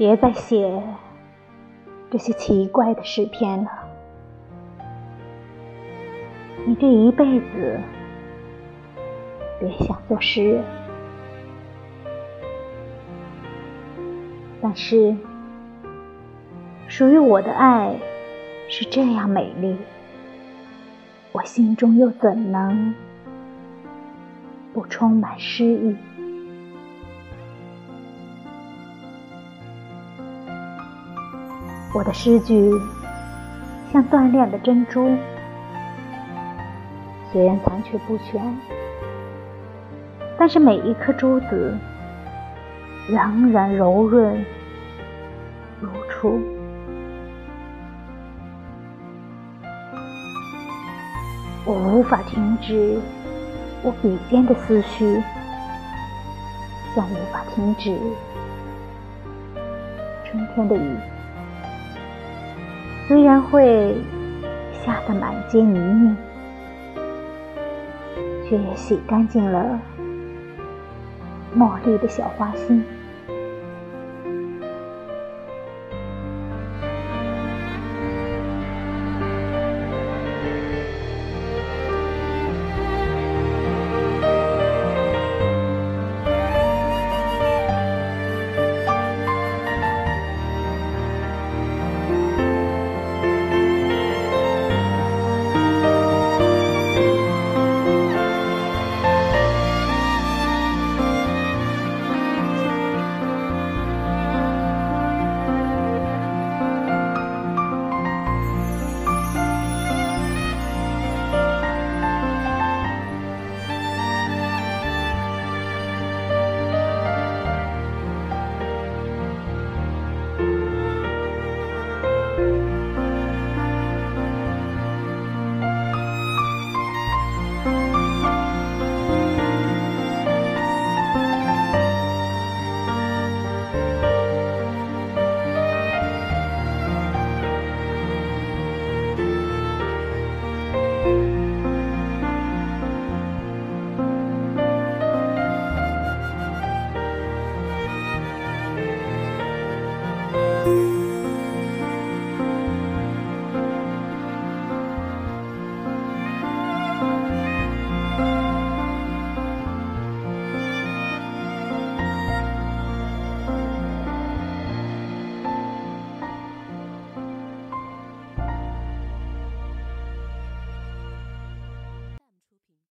别再写这些奇怪的诗篇了。你这一辈子别想做诗人。但是，属于我的爱是这样美丽，我心中又怎能不充满诗意？我的诗句像锻炼的珍珠，虽然残缺不全，但是每一颗珠子仍然柔润如初。我无法停止我笔尖的思绪，像无法停止春天的雨。虽然会下得满街泥泞，却也洗干净了茉莉的小花心。